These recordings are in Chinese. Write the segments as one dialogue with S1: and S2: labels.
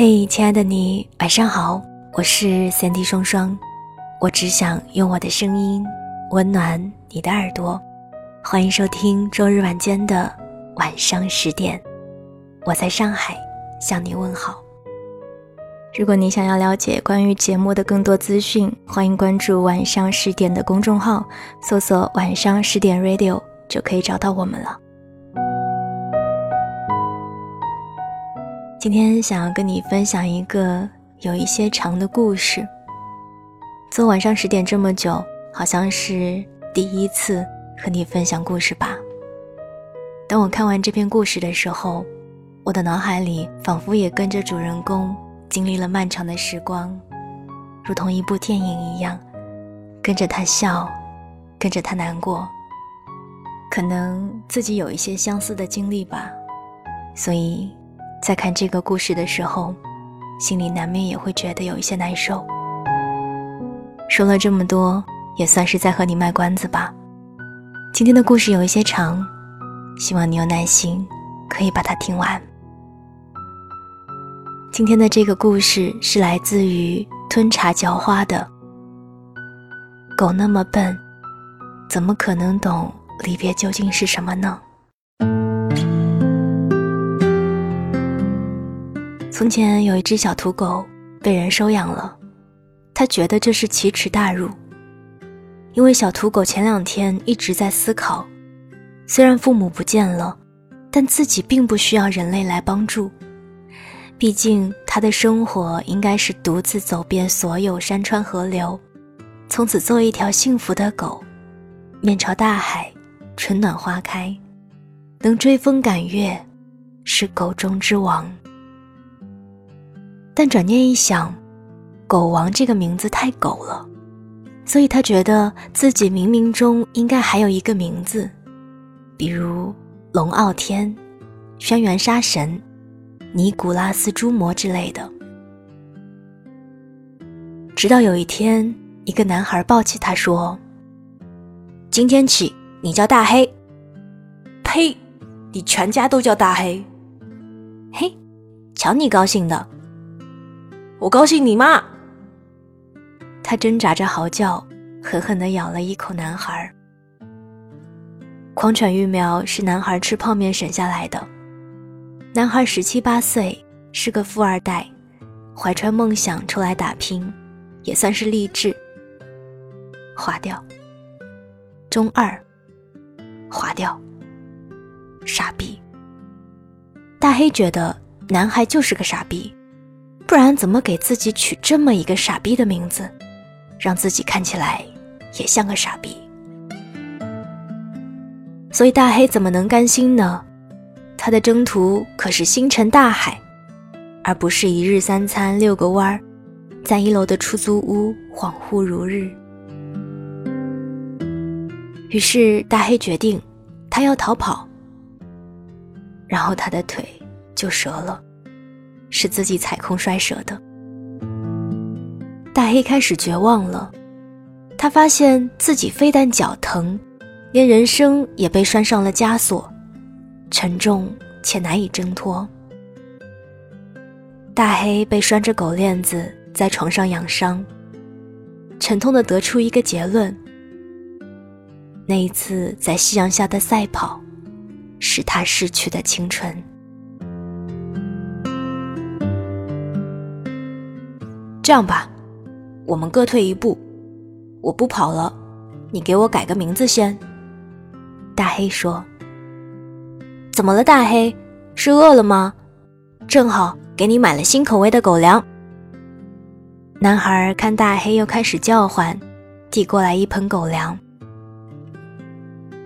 S1: 嘿，亲爱的你，晚上好，我是三 D 双双，我只想用我的声音温暖你的耳朵，欢迎收听周日晚间的晚上十点，我在上海向你问好。如果你想要了解关于节目的更多资讯，欢迎关注晚上十点的公众号，搜索“晚上十点 Radio” 就可以找到我们了。今天想要跟你分享一个有一些长的故事。做晚上十点这么久，好像是第一次和你分享故事吧。当我看完这篇故事的时候，我的脑海里仿佛也跟着主人公经历了漫长的时光，如同一部电影一样，跟着他笑，跟着他难过。可能自己有一些相似的经历吧，所以。在看这个故事的时候，心里难免也会觉得有一些难受。说了这么多，也算是在和你卖关子吧。今天的故事有一些长，希望你有耐心，可以把它听完。今天的这个故事是来自于吞茶嚼花的。狗那么笨，怎么可能懂离别究竟是什么呢？从前有一只小土狗被人收养了，他觉得这是奇耻大辱。因为小土狗前两天一直在思考，虽然父母不见了，但自己并不需要人类来帮助。毕竟他的生活应该是独自走遍所有山川河流，从此做一条幸福的狗，面朝大海，春暖花开，能追风赶月，是狗中之王。但转念一想，“狗王”这个名字太狗了，所以他觉得自己冥冥中应该还有一个名字，比如龙傲天、轩辕杀神、尼古拉斯诸魔之类的。直到有一天，一个男孩抱起他说：“今天起，你叫大黑。”“呸！你全家都叫大黑。”“嘿，瞧你高兴的。”我高兴你妈！他挣扎着嚎叫，狠狠地咬了一口男孩。狂犬疫苗是男孩吃泡面省下来的。男孩十七八岁，是个富二代，怀揣梦想出来打拼，也算是励志。划掉。中二。划掉。傻逼。大黑觉得男孩就是个傻逼。不然怎么给自己取这么一个傻逼的名字，让自己看起来也像个傻逼？所以大黑怎么能甘心呢？他的征途可是星辰大海，而不是一日三餐遛个弯儿，在一楼的出租屋恍惚如日。于是大黑决定，他要逃跑，然后他的腿就折了。是自己踩空摔折的。大黑开始绝望了，他发现自己非但脚疼，连人生也被拴上了枷锁，沉重且难以挣脱。大黑被拴着狗链子在床上养伤，沉痛的得出一个结论：那一次在夕阳下的赛跑，是他逝去的青春。这样吧，我们各退一步，我不跑了，你给我改个名字先。大黑说：“怎么了，大黑？是饿了吗？正好给你买了新口味的狗粮。”男孩看大黑又开始叫唤，递过来一盆狗粮。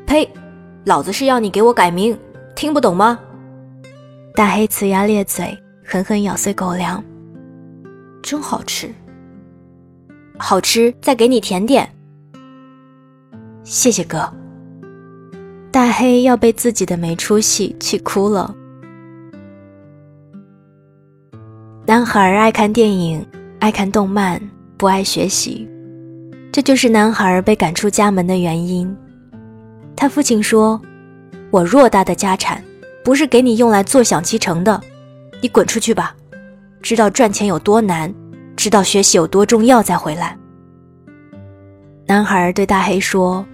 S1: 呸！老子是要你给我改名，听不懂吗？大黑呲牙咧嘴，狠狠咬碎狗粮。真好吃，好吃，再给你甜点。谢谢哥。大黑要被自己的没出息气哭了。男孩爱看电影，爱看动漫，不爱学习，这就是男孩被赶出家门的原因。他父亲说：“我偌大的家产，不是给你用来坐享其成的，你滚出去吧。”知道赚钱有多难，知道学习有多重要，再回来。男孩对大黑说：“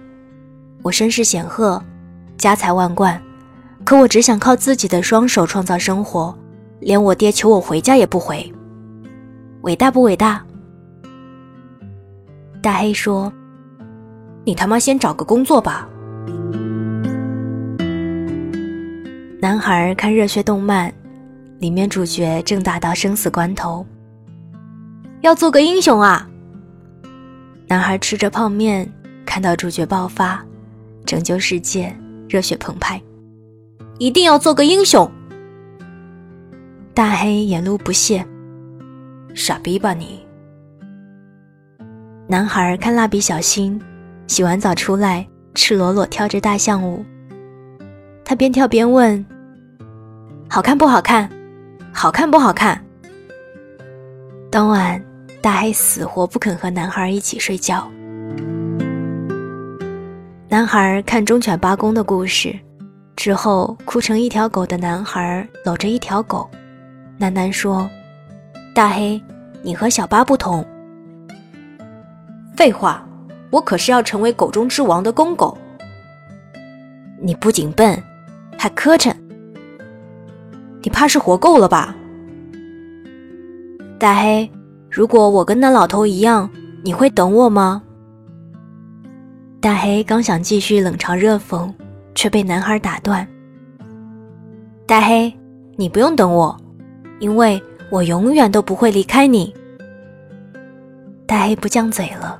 S1: 我身世显赫，家财万贯，可我只想靠自己的双手创造生活，连我爹求我回家也不回。伟大不伟大？”大黑说：“你他妈先找个工作吧。”男孩看热血动漫，里面主角正打到生死关头，要做个英雄啊！男孩吃着泡面，看到主角爆发，拯救世界，热血澎湃，一定要做个英雄。大黑眼露不屑：“傻逼吧你！”男孩看蜡笔小新，洗完澡出来，赤裸裸跳着大象舞。他边跳边问：“好看不好看？好看不好看？”当晚，大黑死活不肯和男孩一起睡觉。男孩看忠犬八公的故事之后，哭成一条狗的男孩搂着一条狗，喃喃说：“大黑，你和小八不同。”废话，我可是要成为狗中之王的公狗。你不仅笨。还磕碜，你怕是活够了吧？大黑，如果我跟那老头一样，你会等我吗？大黑刚想继续冷嘲热讽，却被男孩打断。大黑，你不用等我，因为我永远都不会离开你。大黑不犟嘴了，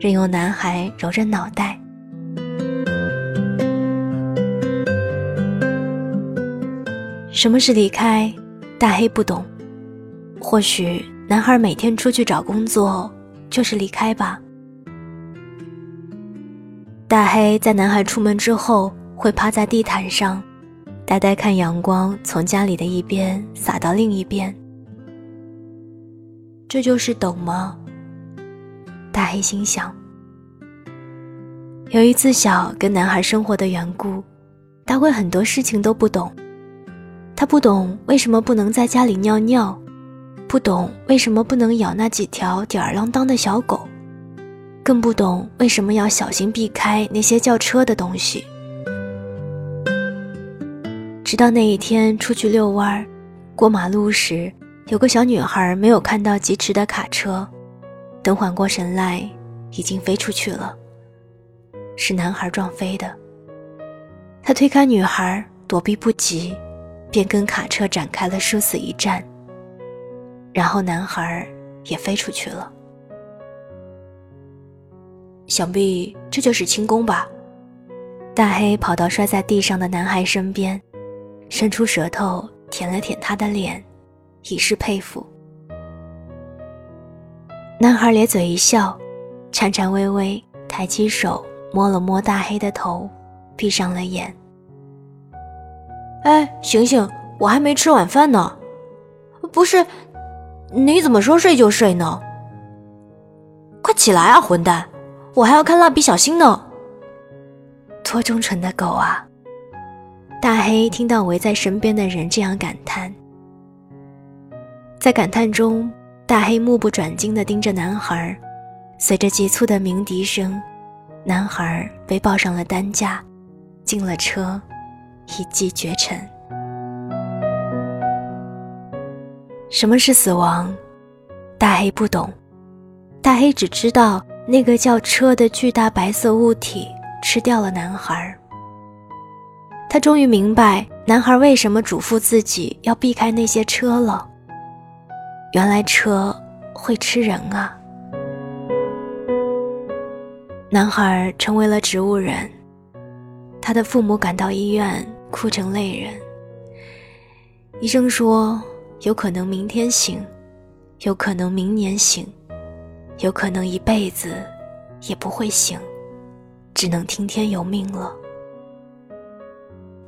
S1: 任由男孩揉着脑袋。什么是离开？大黑不懂。或许男孩每天出去找工作就是离开吧。大黑在男孩出门之后会趴在地毯上，呆呆看阳光从家里的一边洒到另一边。这就是懂吗？大黑心想。由于自小跟男孩生活的缘故，大会很多事情都不懂。他不懂为什么不能在家里尿尿，不懂为什么不能咬那几条吊儿郎当的小狗，更不懂为什么要小心避开那些叫车的东西。直到那一天出去遛弯儿，过马路时，有个小女孩没有看到疾驰的卡车，等缓过神来，已经飞出去了。是男孩撞飞的。他推开女孩，躲避不及。便跟卡车展开了殊死一战，然后男孩也飞出去了。想必这就是轻功吧？大黑跑到摔在地上的男孩身边，伸出舌头舔了舔他的脸，以示佩服。男孩咧嘴一笑，颤颤巍巍抬起手摸了摸大黑的头，闭上了眼。哎，醒醒！我还没吃晚饭呢。不是，你怎么说睡就睡呢？快起来啊，混蛋！我还要看蜡笔小新呢。多忠诚的狗啊！大黑听到围在身边的人这样感叹，在感叹中，大黑目不转睛地盯着男孩。随着急促的鸣笛声，男孩被抱上了担架，进了车。一骑绝尘。什么是死亡？大黑不懂。大黑只知道那个叫车的巨大白色物体吃掉了男孩。他终于明白男孩为什么嘱咐自己要避开那些车了。原来车会吃人啊！男孩成为了植物人。他的父母赶到医院。哭成泪人。医生说，有可能明天醒，有可能明年醒，有可能一辈子也不会醒，只能听天由命了。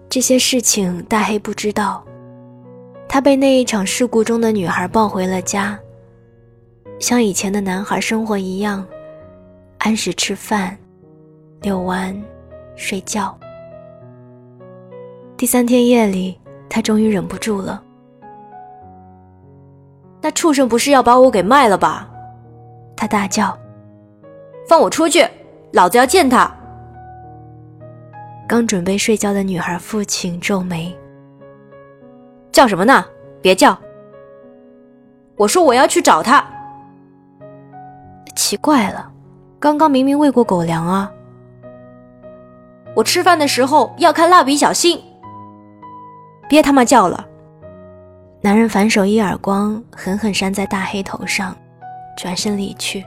S1: 这些事情大黑不知道。他被那一场事故中的女孩抱回了家，像以前的男孩生活一样，按时吃饭、遛弯、睡觉。第三天夜里，他终于忍不住了。那畜生不是要把我给卖了吧？他大叫：“放我出去！老子要见他！”刚准备睡觉的女孩父亲皱眉：“叫什么呢？别叫！我说我要去找他。奇怪了，刚刚明明喂过狗粮啊！我吃饭的时候要看蜡笔小新。别他妈叫了！”男人反手一耳光，狠狠扇在大黑头上，转身离去。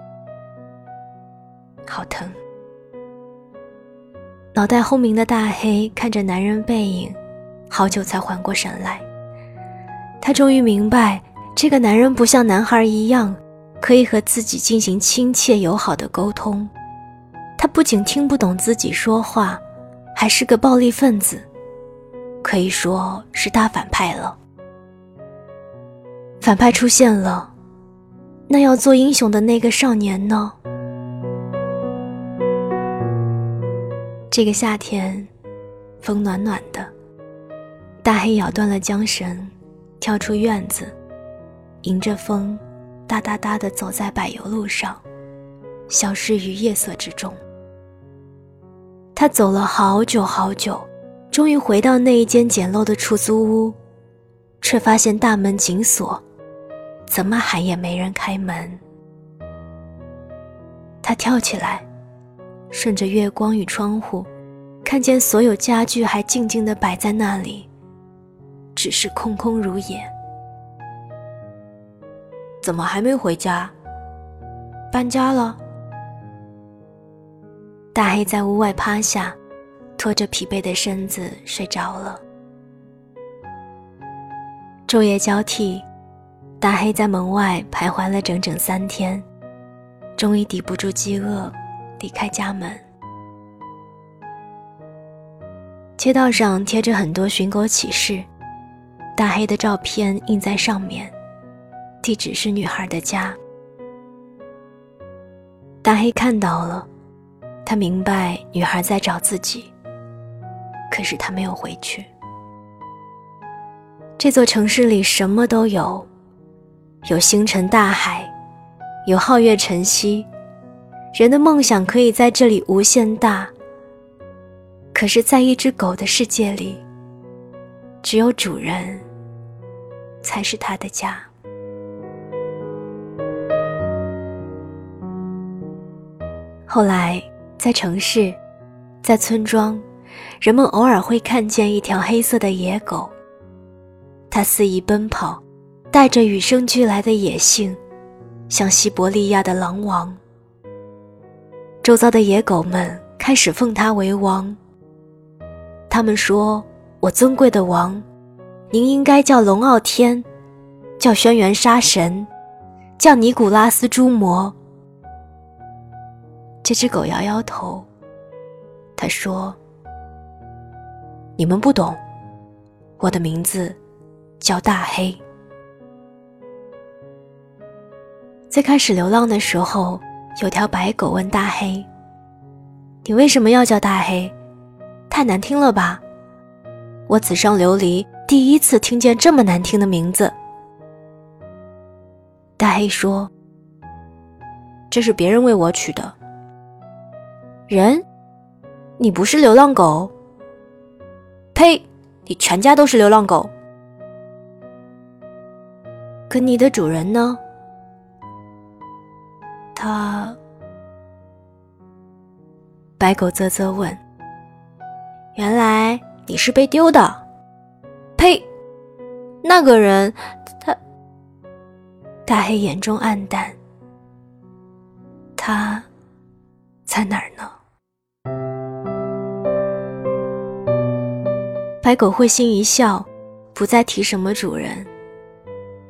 S1: 好疼！脑袋轰鸣的大黑看着男人背影，好久才缓过神来。他终于明白，这个男人不像男孩一样，可以和自己进行亲切友好的沟通。他不仅听不懂自己说话，还是个暴力分子，可以说是大反派了。反派出现了，那要做英雄的那个少年呢？这个夏天，风暖暖的，大黑咬断了缰绳，跳出院子，迎着风，哒哒哒地走在柏油路上，消失于夜色之中。他走了好久好久，终于回到那一间简陋的出租屋，却发现大门紧锁。怎么喊也没人开门。他跳起来，顺着月光与窗户，看见所有家具还静静地摆在那里，只是空空如也。怎么还没回家？搬家了？大黑在屋外趴下，拖着疲惫的身子睡着了。昼夜交替。大黑在门外徘徊了整整三天，终于抵不住饥饿，离开家门。街道上贴着很多寻狗启事，大黑的照片印在上面，地址是女孩的家。大黑看到了，他明白女孩在找自己，可是他没有回去。这座城市里什么都有。有星辰大海，有皓月晨曦，人的梦想可以在这里无限大。可是，在一只狗的世界里，只有主人才是它的家。后来，在城市，在村庄，人们偶尔会看见一条黑色的野狗，它肆意奔跑。带着与生俱来的野性，像西伯利亚的狼王。周遭的野狗们开始奉他为王。他们说：“我尊贵的王，您应该叫龙傲天，叫轩辕杀神，叫尼古拉斯诸魔。”这只狗摇摇头，他说：“你们不懂，我的名字叫大黑。”最开始流浪的时候，有条白狗问大黑：“你为什么要叫大黑？太难听了吧？我此生流离第一次听见这么难听的名字。”大黑说：“这是别人为我取的。人，你不是流浪狗？呸！你全家都是流浪狗。可你的主人呢？”他，白狗啧啧问：“原来你是被丢的？”呸！那个人，他……大黑眼中暗淡。他在哪儿呢？白狗会心一笑，不再提什么主人。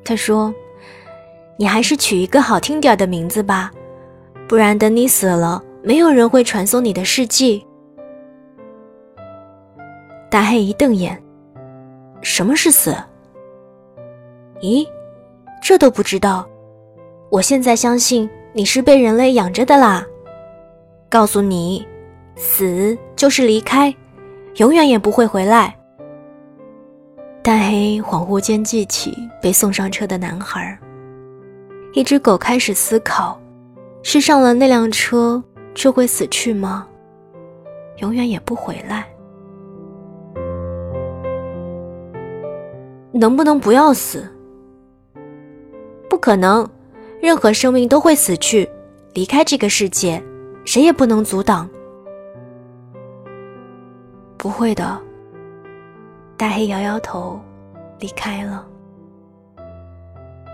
S1: 他说：“你还是取一个好听点的名字吧。”不然，等你死了，没有人会传颂你的事迹。大黑一瞪眼：“什么是死？咦，这都不知道？我现在相信你是被人类养着的啦。告诉你，死就是离开，永远也不会回来。”大黑恍惚间记起被送上车的男孩，一只狗开始思考：是上了那辆车就会死去吗？永远也不回来？能不能不要死？不可能，任何生命都会死去，离开这个世界，谁也不能阻挡。不会的，大黑摇摇头，离开了。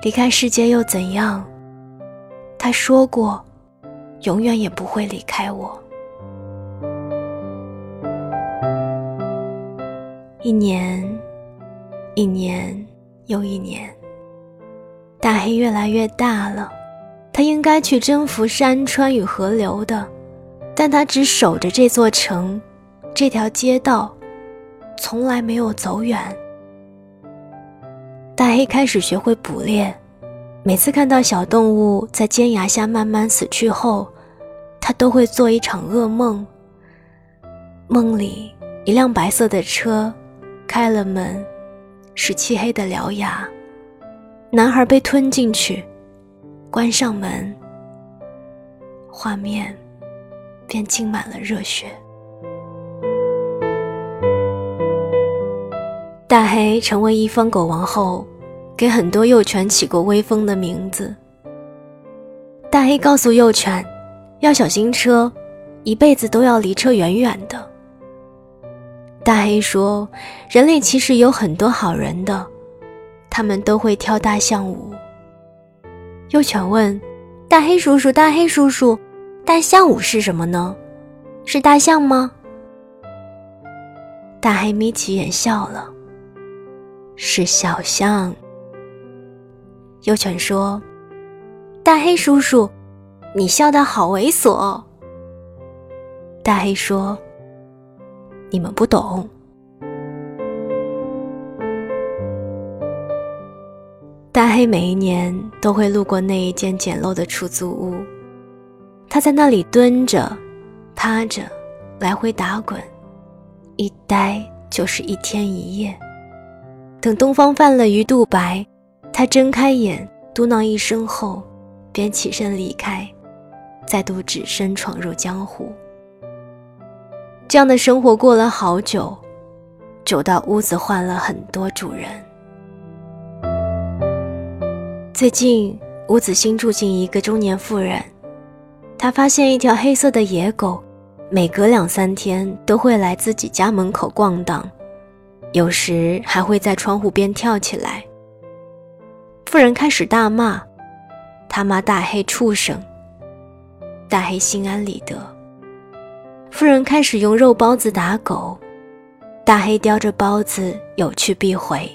S1: 离开世界又怎样？他说过，永远也不会离开我。一年，一年又一年，大黑越来越大了。他应该去征服山川与河流的，但他只守着这座城，这条街道，从来没有走远。大黑开始学会捕猎，每次看到小动物在尖崖下慢慢死去后，他都会做一场噩梦。梦里，一辆白色的车开了门，是漆黑的獠牙，男孩被吞进去，关上门，画面便浸满了热血。大黑成为一方狗王后，给很多幼犬起过威风的名字。大黑告诉幼犬，要小心车，一辈子都要离车远远的。大黑说，人类其实有很多好人的，他们都会跳大象舞。幼犬问：“大黑叔叔，大黑叔叔，大象舞是什么呢？是大象吗？”大黑眯起眼笑了。是小象。幼犬说：“大黑叔叔，你笑得好猥琐。”大黑说：“你们不懂。”大黑每一年都会路过那一间简陋的出租屋，他在那里蹲着、趴着，来回打滚，一待就是一天一夜。等东方泛了鱼肚白，他睁开眼，嘟囔一声后，便起身离开，再度只身闯入江湖。这样的生活过了好久，久到屋子换了很多主人。最近，屋子新住进一个中年妇人，她发现一条黑色的野狗，每隔两三天都会来自己家门口逛荡。有时还会在窗户边跳起来。妇人开始大骂，他骂大黑畜生。大黑心安理得。妇人开始用肉包子打狗，大黑叼着包子有去必回。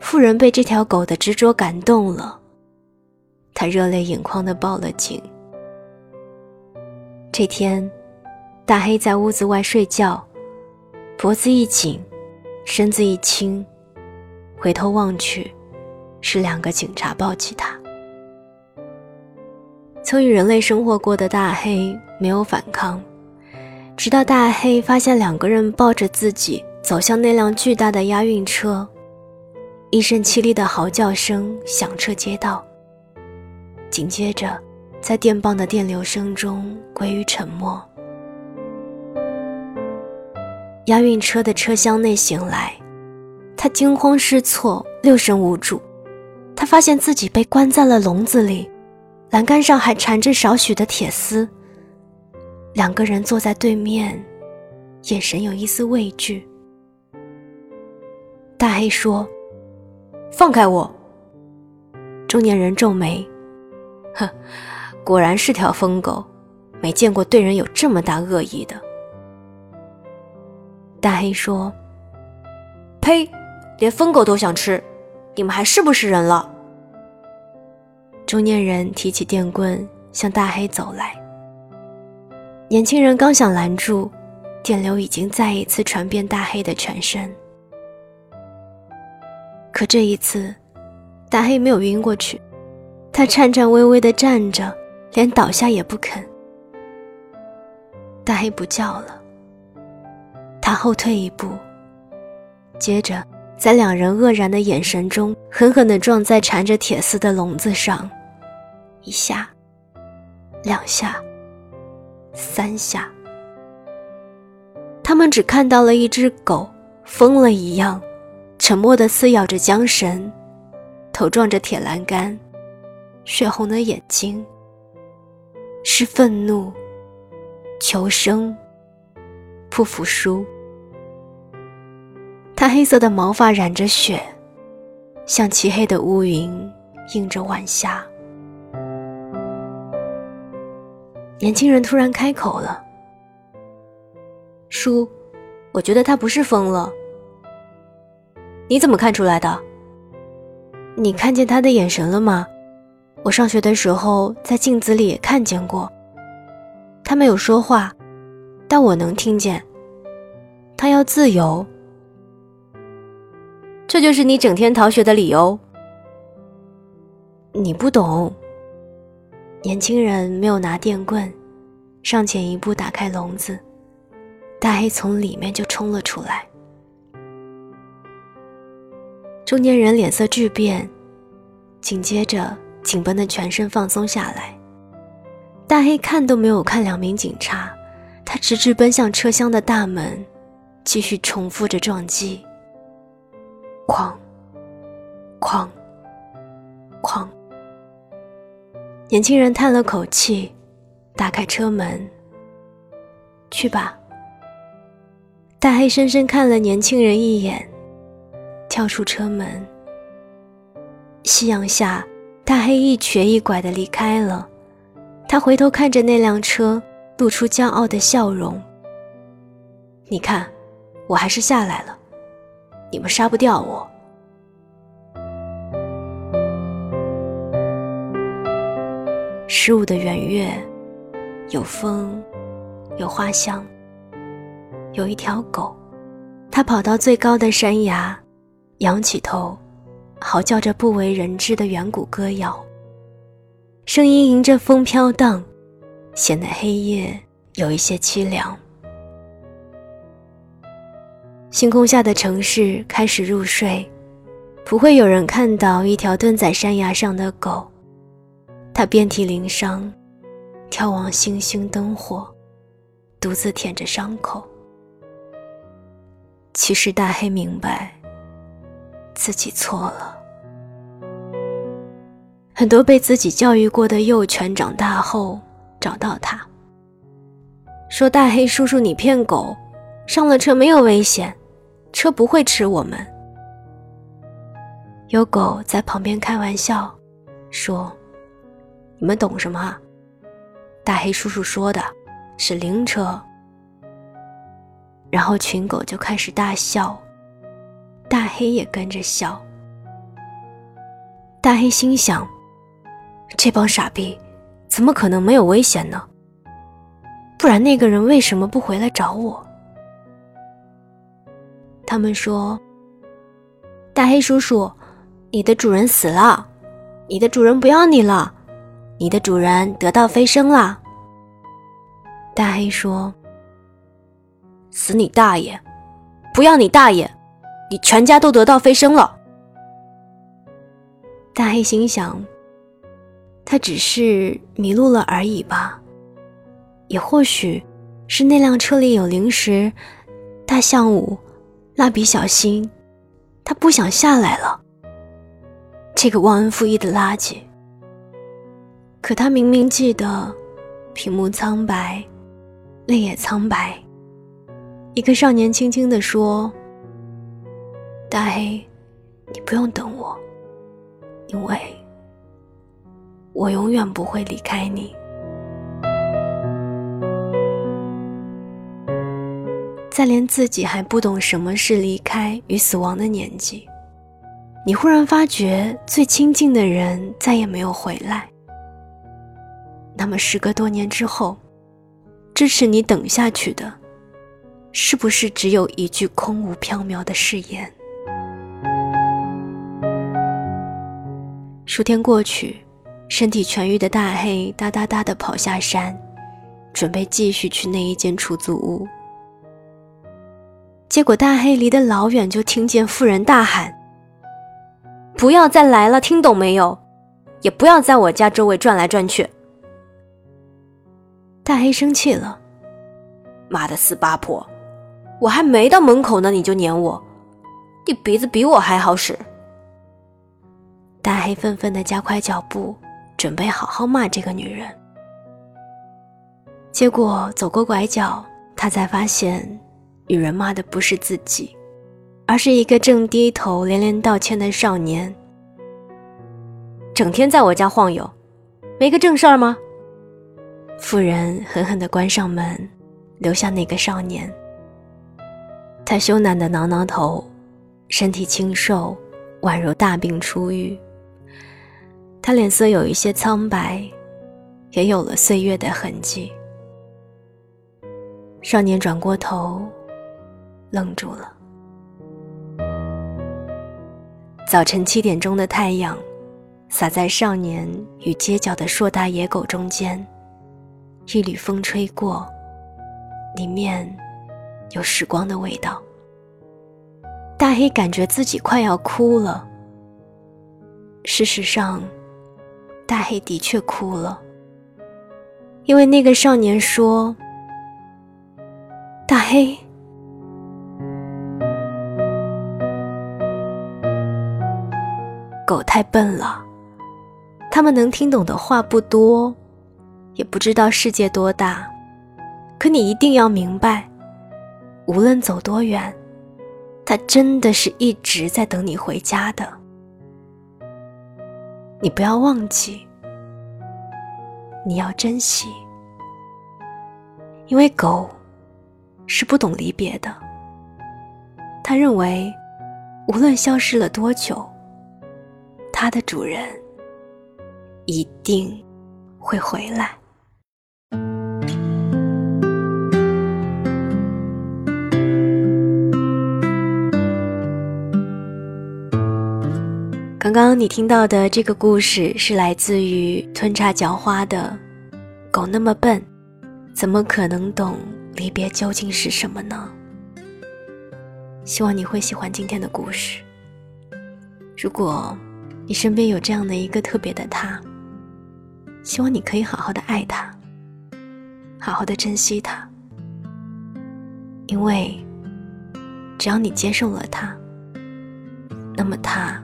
S1: 妇人被这条狗的执着感动了，他热泪盈眶地报了警。这天，大黑在屋子外睡觉，脖子一紧。身子一轻，回头望去，是两个警察抱起他。曾与人类生活过的大黑没有反抗，直到大黑发现两个人抱着自己走向那辆巨大的押运车，一声凄厉的嚎叫声响彻街道，紧接着，在电棒的电流声中归于沉默。押运车的车厢内醒来，他惊慌失措，六神无主。他发现自己被关在了笼子里，栏杆上还缠着少许的铁丝。两个人坐在对面，眼神有一丝畏惧。大黑说：“放开我。”中年人皱眉：“哼，果然是条疯狗，没见过对人有这么大恶意的。”大黑说：“呸，连疯狗都想吃，你们还是不是人了？”中年人提起电棍向大黑走来。年轻人刚想拦住，电流已经再一次传遍大黑的全身。可这一次，大黑没有晕过去，他颤颤巍巍地站着，连倒下也不肯。大黑不叫了。他后退一步，接着在两人愕然的眼神中，狠狠地撞在缠着铁丝的笼子上，一下，两下，三下。他们只看到了一只狗疯了一样，沉默地撕咬着缰绳，头撞着铁栏杆，血红的眼睛，是愤怒、求生、不服输。他黑色的毛发染着血，像漆黑的乌云映着晚霞。年轻人突然开口了：“叔，我觉得他不是疯了。你怎么看出来的？你看见他的眼神了吗？我上学的时候在镜子里也看见过。他没有说话，但我能听见。他要自由。这就是你整天逃学的理由。你不懂。”年轻人没有拿电棍，上前一步打开笼子，大黑从里面就冲了出来。中年人脸色巨变，紧接着紧绷的全身放松下来。大黑看都没有看两名警察，他直直奔向车厢的大门，继续重复着撞击。哐，哐，哐。年轻人叹了口气，打开车门。去吧。大黑深深看了年轻人一眼，跳出车门。夕阳下，大黑一瘸一拐的离开了。他回头看着那辆车，露出骄傲的笑容。你看，我还是下来了。你们杀不掉我。十五的圆月，有风，有花香，有一条狗，它跑到最高的山崖，仰起头，嚎叫着不为人知的远古歌谣。声音迎着风飘荡，显得黑夜有一些凄凉。星空下的城市开始入睡，不会有人看到一条蹲在山崖上的狗。它遍体鳞伤，眺望星星灯火，独自舔着伤口。其实大黑明白，自己错了。很多被自己教育过的幼犬长大后找到他，说：“大黑叔叔，你骗狗，上了车没有危险，车不会吃我们。”有狗在旁边开玩笑，说。你们懂什么啊？大黑叔叔说的，是灵车。然后群狗就开始大笑，大黑也跟着笑。大黑心想：这帮傻逼，怎么可能没有危险呢？不然那个人为什么不回来找我？他们说：“大黑叔叔，你的主人死了，你的主人不要你了。”你的主人得道飞升了。大黑说：“死你大爷！不要你大爷！你全家都得道飞升了。”大黑心想：“他只是迷路了而已吧？也或许是那辆车里有零食、大象舞、蜡笔小新，他不想下来了。这个忘恩负义的垃圾。”可他明明记得，屏幕苍白，泪也苍白。一个少年轻轻地说：“大黑，你不用等我，因为我永远不会离开你。”在连自己还不懂什么是离开与死亡的年纪，你忽然发觉最亲近的人再也没有回来。那么，时隔多年之后，支持你等下去的，是不是只有一句空无缥缈的誓言？数天过去，身体痊愈的大黑哒哒哒的跑下山，准备继续去那一间出租屋。结果，大黑离得老远，就听见妇人大喊：“不要再来了！听懂没有？也不要在我家周围转来转去。大黑生气了，妈的死八婆！我还没到门口呢，你就撵我，你鼻子比我还好使。大黑愤愤的加快脚步，准备好好骂这个女人。结果走过拐角，他才发现，女人骂的不是自己，而是一个正低头连连道歉的少年。整天在我家晃悠，没个正事儿吗？妇人狠狠地关上门，留下那个少年。他羞赧的挠挠头，身体清瘦，宛如大病初愈。他脸色有一些苍白，也有了岁月的痕迹。少年转过头，愣住了。早晨七点钟的太阳，洒在少年与街角的硕大野狗中间。一缕风吹过，里面有时光的味道。大黑感觉自己快要哭了。事实上，大黑的确哭了，因为那个少年说。大黑，狗太笨了，他们能听懂的话不多，也不知道世界多大。可你一定要明白，无论走多远，它真的是一直在等你回家的。你不要忘记，你要珍惜，因为狗。是不懂离别的。他认为，无论消失了多久，它的主人一定会回来。刚刚你听到的这个故事是来自于吞茶嚼花的《狗那么笨，怎么可能懂》。离别究竟是什么呢？希望你会喜欢今天的故事。如果你身边有这样的一个特别的他，希望你可以好好的爱他，好好的珍惜他，因为只要你接受了他，那么他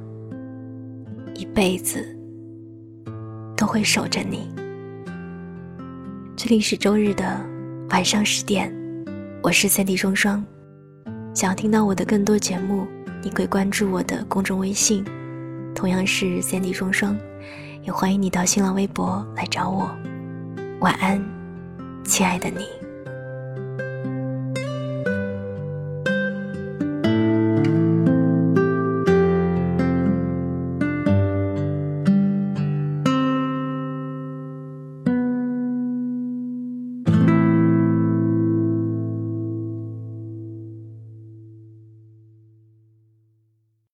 S1: 一辈子都会守着你。这里是周日的。晚上十点，我是三 D 双双。想要听到我的更多节目，你可以关注我的公众微信，同样是三 D 双双。也欢迎你到新浪微博来找我。晚安，亲爱的你。